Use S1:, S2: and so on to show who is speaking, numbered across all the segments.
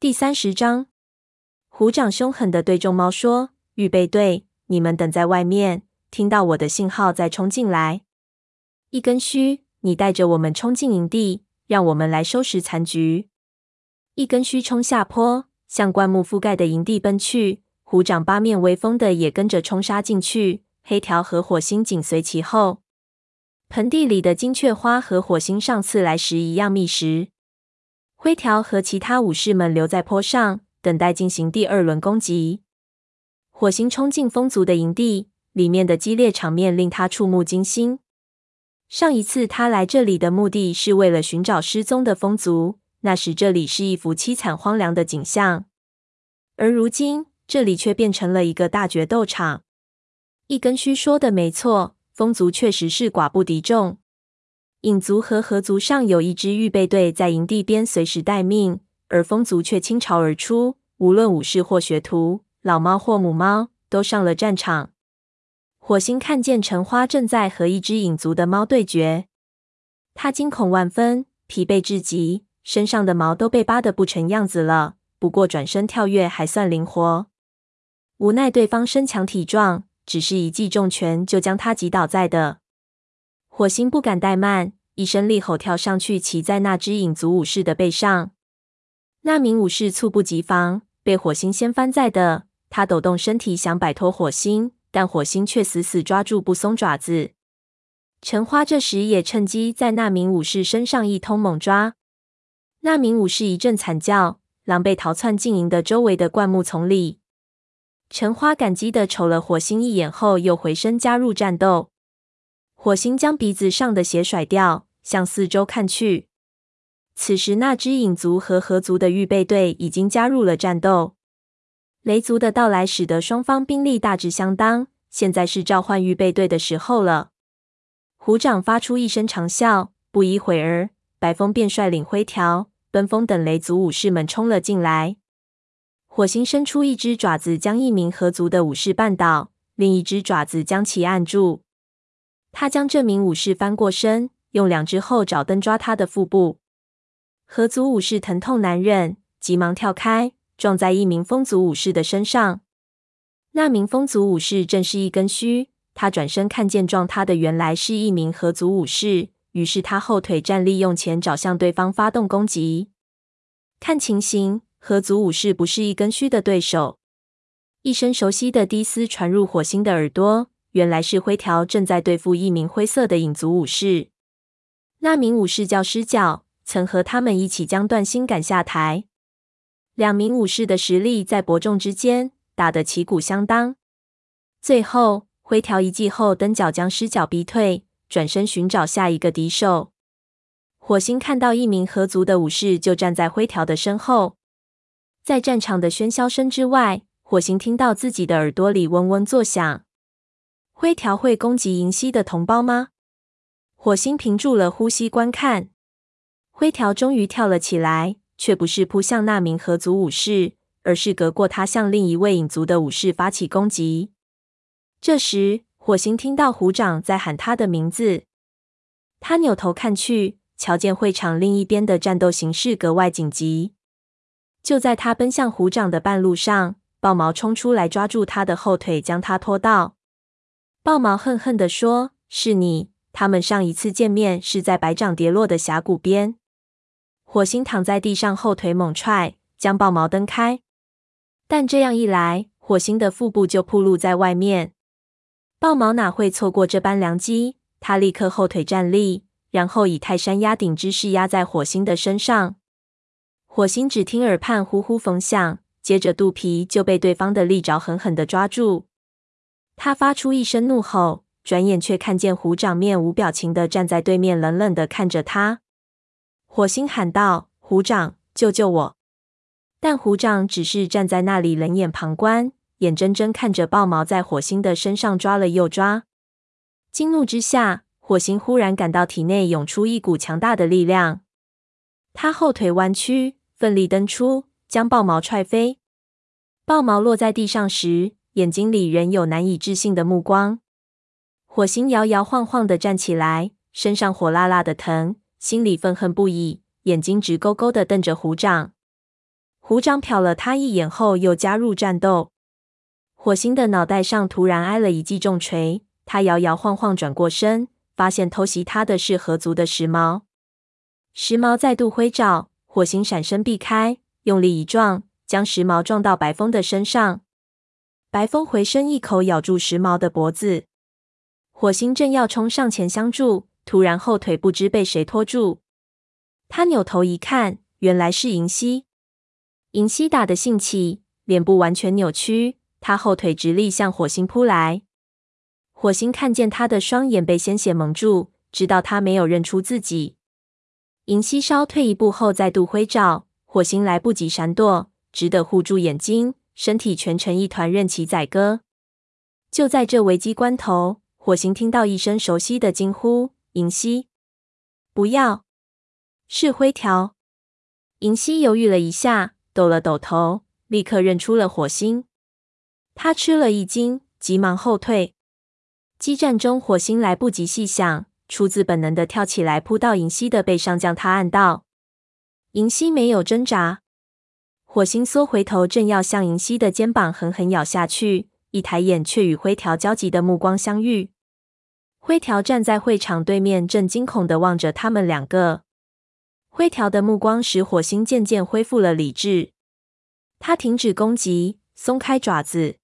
S1: 第三十章，虎掌凶狠地对众猫说：“预备队，你们等在外面，听到我的信号再冲进来。一根须，你带着我们冲进营地，让我们来收拾残局。”一根须冲下坡，向灌木覆盖的营地奔去。虎掌八面威风的也跟着冲杀进去，黑条和火星紧随其后。盆地里的金雀花和火星上次来时一样觅食。灰条和其他武士们留在坡上，等待进行第二轮攻击。火星冲进风族的营地，里面的激烈场面令他触目惊心。上一次他来这里的目的是为了寻找失踪的风族，那时这里是一幅凄惨荒凉的景象，而如今这里却变成了一个大决斗场。一根须说的没错，风族确实是寡不敌众。影族和河族上有一支预备队在营地边随时待命，而风族却倾巢而出，无论武士或学徒，老猫或母猫，都上了战场。火星看见橙花正在和一只影族的猫对决，他惊恐万分，疲惫至极，身上的毛都被扒得不成样子了。不过转身跳跃还算灵活，无奈对方身强体壮，只是一记重拳就将他击倒在地。火星不敢怠慢，一声厉吼，跳上去，骑在那只影族武士的背上。那名武士猝不及防，被火星掀翻在地。他抖动身体想摆脱火星，但火星却死死抓住不松爪子。橙花这时也趁机在那名武士身上一通猛抓。那名武士一阵惨叫，狼狈逃窜进营的周围的灌木丛里。橙花感激地瞅了火星一眼后，又回身加入战斗。火星将鼻子上的血甩掉，向四周看去。此时，那只影族和合族的预备队已经加入了战斗。雷族的到来使得双方兵力大致相当，现在是召唤预备队的时候了。虎掌发出一声长啸，不一会儿，白风便率领灰条、奔风等雷族武士们冲了进来。火星伸出一只爪子，将一名合族的武士绊倒，另一只爪子将其按住。他将这名武士翻过身，用两只后爪蹬抓他的腹部。合族武士疼痛难忍，急忙跳开，撞在一名风族武士的身上。那名风族武士正是一根须。他转身看见撞他的原来是一名合族武士，于是他后腿站立，用前爪向对方发动攻击。看情形，合族武士不是一根须的对手。一声熟悉的低嘶传入火星的耳朵。原来是灰条正在对付一名灰色的影族武士。那名武士叫狮角，曾和他们一起将段星赶下台。两名武士的实力在伯仲之间，打得旗鼓相当。最后，灰条一记后蹬脚将狮角逼退，转身寻找下一个敌手。火星看到一名合族的武士就站在灰条的身后，在战场的喧嚣声之外，火星听到自己的耳朵里嗡嗡作响。灰条会攻击银溪的同胞吗？火星屏住了呼吸观看。灰条终于跳了起来，却不是扑向那名河族武士，而是隔过他向另一位影族的武士发起攻击。这时，火星听到虎掌在喊他的名字，他扭头看去，瞧见会场另一边的战斗形势格外紧急。就在他奔向虎掌的半路上，豹毛冲出来抓住他的后腿，将他拖到。豹毛恨恨地说：“是你！他们上一次见面是在白掌跌落的峡谷边。”火星躺在地上，后腿猛踹，将豹毛蹬开。但这样一来，火星的腹部就暴露在外面。豹毛哪会错过这般良机？他立刻后腿站立，然后以泰山压顶之势压在火星的身上。火星只听耳畔呼呼风响，接着肚皮就被对方的利爪狠狠地抓住。他发出一声怒吼，转眼却看见虎掌面无表情地站在对面，冷冷地看着他。火星喊道：“虎掌，救救我！”但虎掌只是站在那里冷眼旁观，眼睁睁看着豹毛在火星的身上抓了又抓。惊怒之下，火星忽然感到体内涌出一股强大的力量，他后腿弯曲，奋力蹬出，将豹毛踹飞。豹毛落在地上时，眼睛里仍有难以置信的目光。火星摇摇晃晃地站起来，身上火辣辣的疼，心里愤恨不已，眼睛直勾勾地瞪着虎掌。虎掌瞟了他一眼后，又加入战斗。火星的脑袋上突然挨了一记重锤，他摇摇晃晃转过身，发现偷袭他的是河族的时髦。时髦再度挥爪，火星闪身避开，用力一撞，将时髦撞到白风的身上。白风回身一口咬住时髦的脖子。火星正要冲上前相助，突然后腿不知被谁拖住。他扭头一看，原来是银溪。银溪打得兴起，脸部完全扭曲。他后腿直立向火星扑来，火星看见他的双眼被鲜血蒙住，知道他没有认出自己。银溪稍退一步后再度挥爪，火星来不及闪躲，只得护住眼睛，身体蜷成一团任其宰割。就在这危机关头，火星听到一声熟悉的惊呼：“银溪，不要！”是灰条。银溪犹豫了一下，抖了抖头，立刻认出了火星。他吃了一惊，急忙后退。激战中，火星来不及细想，出自本能的跳起来，扑到银溪的背上，将他按倒。银溪没有挣扎，火星缩回头，正要向银溪的肩膀狠狠咬下去，一抬眼却与灰条焦急的目光相遇。灰条站在会场对面，正惊恐的望着他们两个。灰条的目光使火星渐渐恢复了理智，他停止攻击，松开爪子。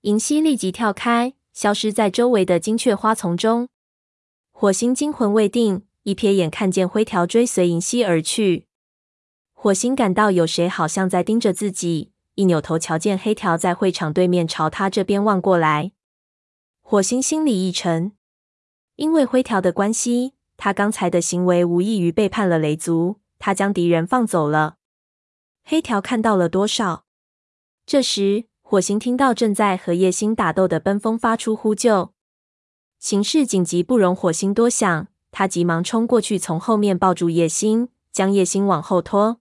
S1: 银溪立即跳开，消失在周围的金雀花丛中。火星惊魂未定，一瞥眼看见灰条追随银溪而去。火星感到有谁好像在盯着自己，一扭头瞧见黑条在会场对面朝他这边望过来。火星心里一沉，因为灰条的关系，他刚才的行为无异于背叛了雷族。他将敌人放走了，黑条看到了多少？这时。火星听到正在和叶星打斗的奔风发出呼救，形势紧急，不容火星多想。他急忙冲过去，从后面抱住叶星，将叶星往后拖。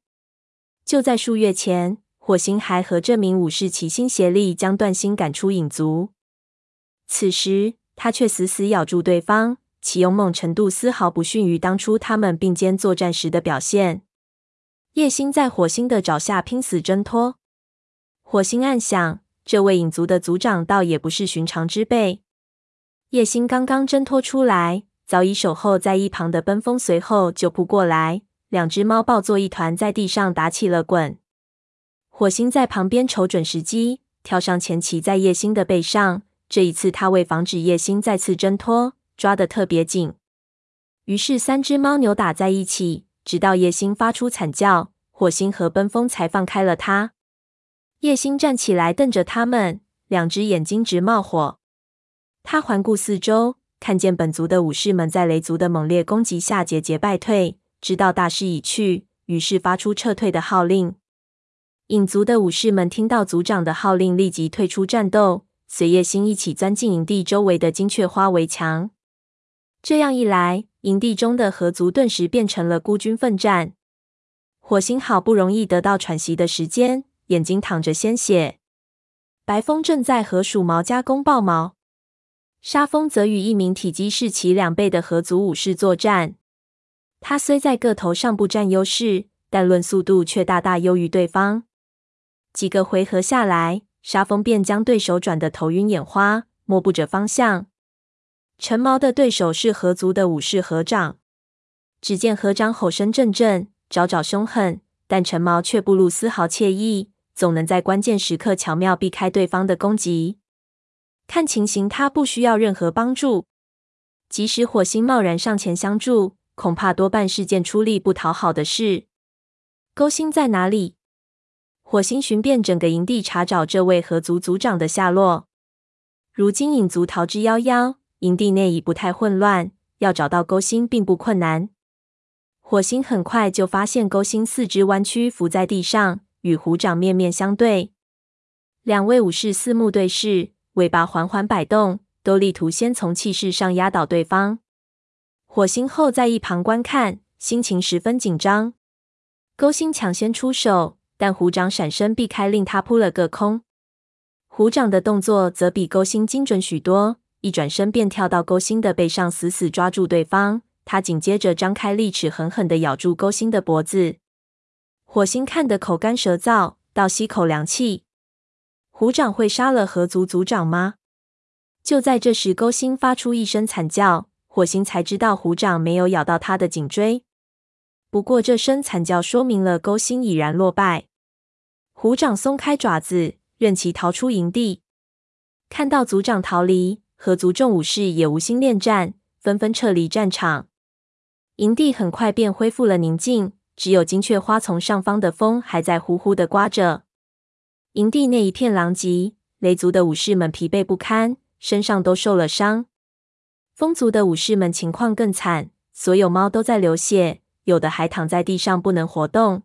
S1: 就在数月前，火星还和这名武士齐心协力，将段星赶出影族。此时，他却死死咬住对方，其勇猛程度丝毫不逊于当初他们并肩作战时的表现。叶星在火星的爪下拼死挣脱。火星暗想，这位影族的族长倒也不是寻常之辈。叶星刚刚挣脱出来，早已守候在一旁的奔风随后就扑过来，两只猫抱作一团，在地上打起了滚。火星在旁边瞅准时机，跳上前骑在叶星的背上。这一次，他为防止叶星再次挣脱，抓得特别紧。于是，三只猫扭打在一起，直到叶星发出惨叫，火星和奔风才放开了他。叶星站起来，瞪着他们，两只眼睛直冒火。他环顾四周，看见本族的武士们在雷族的猛烈攻击下节节败退，知道大势已去，于是发出撤退的号令。影族的武士们听到族长的号令，立即退出战斗，随叶星一起钻进营地周围的金雀花围墙。这样一来，营地中的河族顿时变成了孤军奋战。火星好不容易得到喘息的时间。眼睛淌着鲜血，白风正在和鼠毛加工豹毛，沙风则与一名体积是其两倍的河族武士作战。他虽在个头上不占优势，但论速度却大大优于对方。几个回合下来，沙风便将对手转得头晕眼花，摸不着方向。陈毛的对手是合族的武士合掌，只见合掌吼声阵阵，爪爪凶狠，但陈毛却不露丝毫怯意。总能在关键时刻巧妙避开对方的攻击。看情形，他不需要任何帮助。即使火星贸然上前相助，恐怕多半是件出力不讨好的事。勾心在哪里？火星寻遍整个营地，查找这位河族族长的下落。如今影族逃之夭夭，营地内已不太混乱，要找到勾心并不困难。火星很快就发现勾心四肢弯曲伏在地上。与虎掌面面相对，两位武士四目对视，尾巴缓缓摆动，都力图先从气势上压倒对方。火星后在一旁观看，心情十分紧张。勾心抢先出手，但虎掌闪身避开，令他扑了个空。虎掌的动作则比勾心精准许多，一转身便跳到勾心的背上，死死抓住对方。他紧接着张开利齿，狠狠地咬住勾心的脖子。火星看得口干舌燥，倒吸口凉气。虎掌会杀了河族族长吗？就在这时，勾心发出一声惨叫，火星才知道虎掌没有咬到他的颈椎。不过，这声惨叫说明了勾心已然落败。虎掌松开爪子，任其逃出营地。看到族长逃离，河族众武士也无心恋战，纷纷撤离战场。营地很快便恢复了宁静，只有金雀花丛上方的风还在呼呼的刮着。营地内一片狼藉，雷族的武士们疲惫不堪。身上都受了伤，风族的武士们情况更惨，所有猫都在流血，有的还躺在地上不能活动。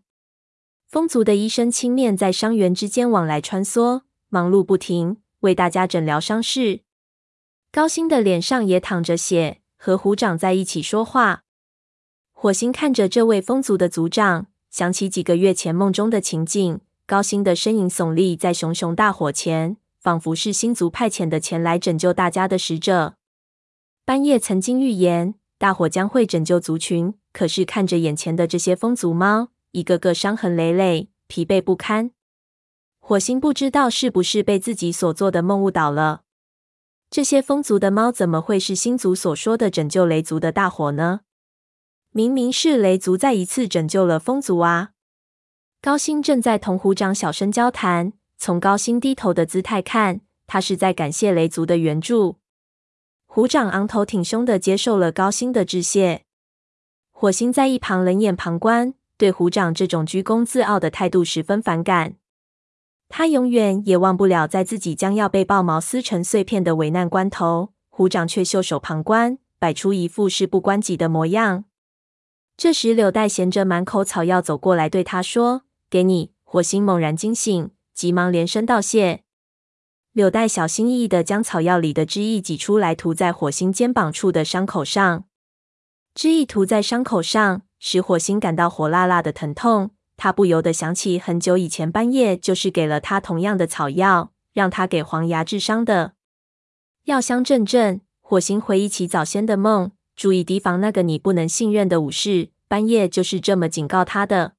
S1: 风族的医生青面在伤员之间往来穿梭，忙碌不停，为大家诊疗伤势。高星的脸上也淌着血，和虎掌在一起说话。火星看着这位风族的族长，想起几个月前梦中的情景，高星的身影耸立在熊熊大火前。仿佛是星族派遣的前来拯救大家的使者。斑叶曾经预言大火将会拯救族群，可是看着眼前的这些风族猫，一个个伤痕累累、疲惫不堪。火星不知道是不是被自己所做的梦误导了。这些风族的猫怎么会是星族所说的拯救雷族的大火呢？明明是雷族再一次拯救了风族啊！高星正在同虎掌小声交谈。从高星低头的姿态看，他是在感谢雷族的援助。虎掌昂头挺胸的接受了高星的致谢。火星在一旁冷眼旁观，对虎掌这种居功自傲的态度十分反感。他永远也忘不了，在自己将要被豹毛撕成碎片的危难关头，虎掌却袖手旁观，摆出一副事不关己的模样。这时，柳带衔着满口草药走过来，对他说：“给你。”火星猛然惊醒。急忙连声道谢。柳带小心翼翼地将草药里的汁液挤出来，涂在火星肩膀处的伤口上。汁液涂在伤口上，使火星感到火辣辣的疼痛。他不由得想起很久以前，斑夜就是给了他同样的草药，让他给黄牙治伤的。药香阵阵，火星回忆起早先的梦，注意提防那个你不能信任的武士。斑夜就是这么警告他的。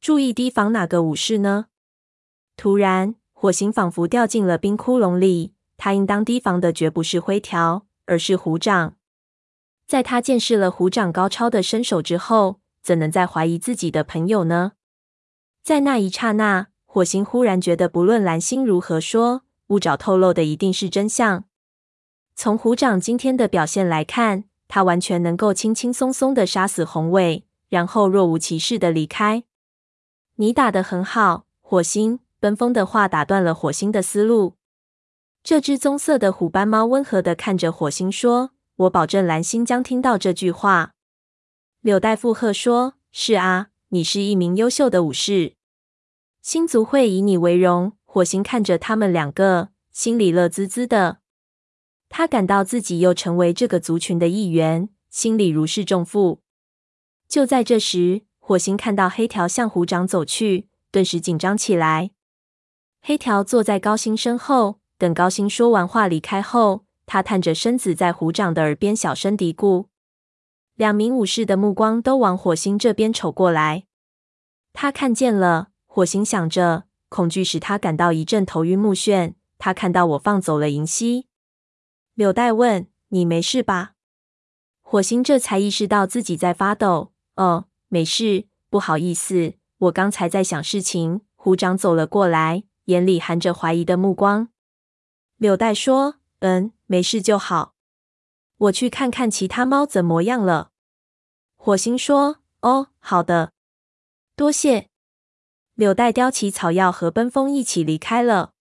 S1: 注意提防哪个武士呢？突然，火星仿佛掉进了冰窟窿里。他应当提防的绝不是灰条，而是虎掌。在他见识了虎掌高超的身手之后，怎能再怀疑自己的朋友呢？在那一刹那，火星忽然觉得，不论蓝星如何说，乌爪透露的一定是真相。从虎掌今天的表现来看，他完全能够轻轻松松的杀死红尾，然后若无其事的离开。你打得很好，火星。奔风的话打断了火星的思路。这只棕色的虎斑猫温和的看着火星说：“我保证蓝星将听到这句话。”柳带附和说：“是啊，你是一名优秀的武士，星族会以你为荣。”火星看着他们两个，心里乐滋滋的。他感到自己又成为这个族群的一员，心里如释重负。就在这时，火星看到黑条向虎掌走去，顿时紧张起来。黑条坐在高星身后，等高星说完话离开后，他探着身子在虎掌的耳边小声嘀咕。两名武士的目光都往火星这边瞅过来。他看见了，火星想着，恐惧使他感到一阵头晕目眩。他看到我放走了银溪。柳带问：“你没事吧？”火星这才意识到自己在发抖。哦，没事，不好意思，我刚才在想事情。虎掌走了过来。眼里含着怀疑的目光，柳带说：“嗯，没事就好。我去看看其他猫怎么样了。”火星说：“哦，好的，多谢。”柳带叼起草药和奔风一起离开了。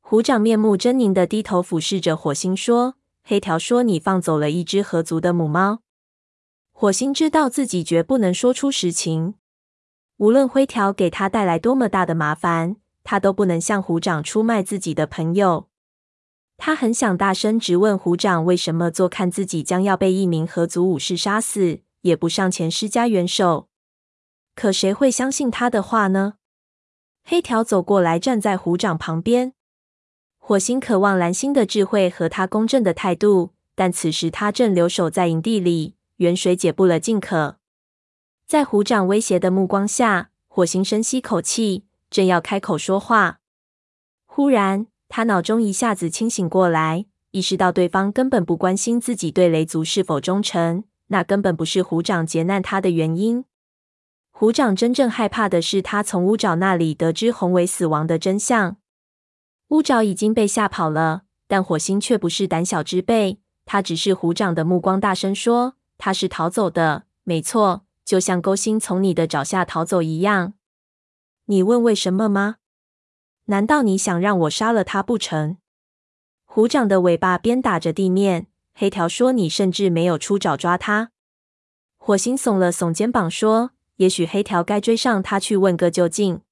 S1: 虎掌面目狰狞的低头俯视着火星说：“黑条说你放走了一只合族的母猫。”火星知道自己绝不能说出实情，无论灰条给他带来多么大的麻烦。他都不能向虎掌出卖自己的朋友。他很想大声质问虎掌为什么坐看自己将要被一名合族武士杀死，也不上前施加援手。可谁会相信他的话呢？黑条走过来，站在虎掌旁边。火星渴望蓝星的智慧和他公正的态度，但此时他正留守在营地里，远水解不了近渴。在虎掌威胁的目光下。火星深吸口气，正要开口说话，忽然他脑中一下子清醒过来，意识到对方根本不关心自己对雷族是否忠诚，那根本不是虎掌劫难他的原因。虎掌真正害怕的是他从乌爪那里得知宏伟死亡的真相。乌爪已经被吓跑了，但火星却不是胆小之辈，他直视虎掌的目光，大声说：“他是逃走的，没错。”就像钩心从你的爪下逃走一样，你问为什么吗？难道你想让我杀了他不成？虎掌的尾巴鞭打着地面。黑条说：“你甚至没有出爪抓他。”火星耸了耸肩膀说：“也许黑条该追上他去问个究竟。”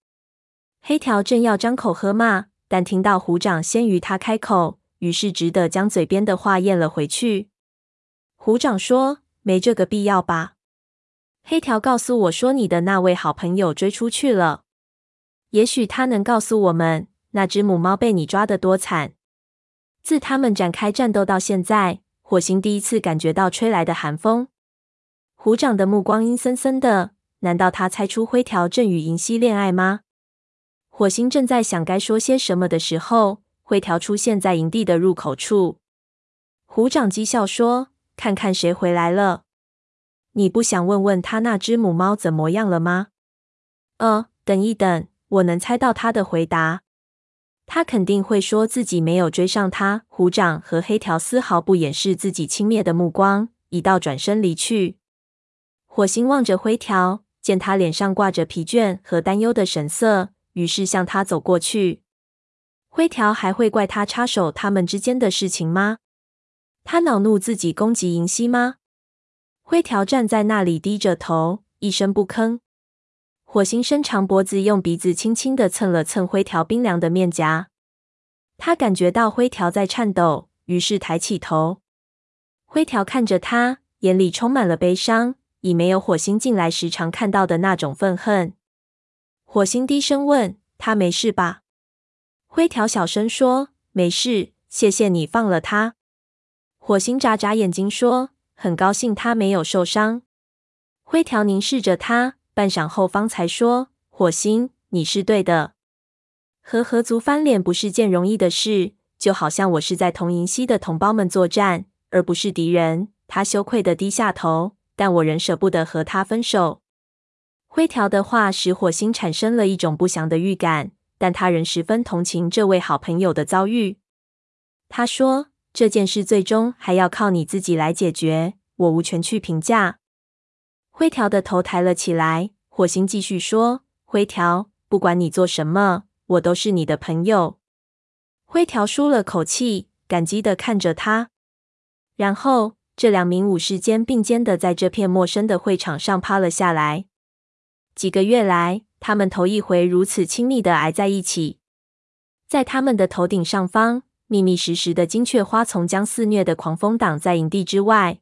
S1: 黑条正要张口喝骂，但听到虎掌先于他开口，于是只得将嘴边的话咽了回去。虎掌说：“没这个必要吧。”黑条告诉我说：“你的那位好朋友追出去了。也许他能告诉我们，那只母猫被你抓得多惨。”自他们展开战斗到现在，火星第一次感觉到吹来的寒风。虎掌的目光阴森森的，难道他猜出灰条正与银溪恋爱吗？火星正在想该说些什么的时候，灰条出现在营地的入口处。虎掌讥笑说：“看看谁回来了。”你不想问问他那只母猫怎么样了吗？呃，等一等，我能猜到他的回答。他肯定会说自己没有追上他。虎掌和黑条丝毫不掩饰自己轻蔑的目光，一道转身离去。火星望着灰条，见他脸上挂着疲倦和担忧的神色，于是向他走过去。灰条还会怪他插手他们之间的事情吗？他恼怒自己攻击银溪吗？灰条站在那里，低着头，一声不吭。火星伸长脖子，用鼻子轻轻地蹭了蹭灰条冰凉的面颊。他感觉到灰条在颤抖，于是抬起头。灰条看着他，眼里充满了悲伤，已没有火星进来时常看到的那种愤恨。火星低声问：“他没事吧？”灰条小声说：“没事，谢谢你放了他。”火星眨眨眼睛说。很高兴他没有受伤。灰条凝视着他，半晌后方才说：“火星，你是对的。和合族翻脸不是件容易的事，就好像我是在同银溪的同胞们作战，而不是敌人。”他羞愧地低下头，但我仍舍不得和他分手。灰条的话使火星产生了一种不祥的预感，但他仍十分同情这位好朋友的遭遇。他说。这件事最终还要靠你自己来解决，我无权去评价。灰条的头抬了起来，火星继续说：“灰条，不管你做什么，我都是你的朋友。”灰条舒了口气，感激地看着他。然后，这两名武士肩并肩的在这片陌生的会场上趴了下来。几个月来，他们头一回如此亲密的挨在一起，在他们的头顶上方。密密实实的金雀花丛将肆虐的狂风挡在营地之外。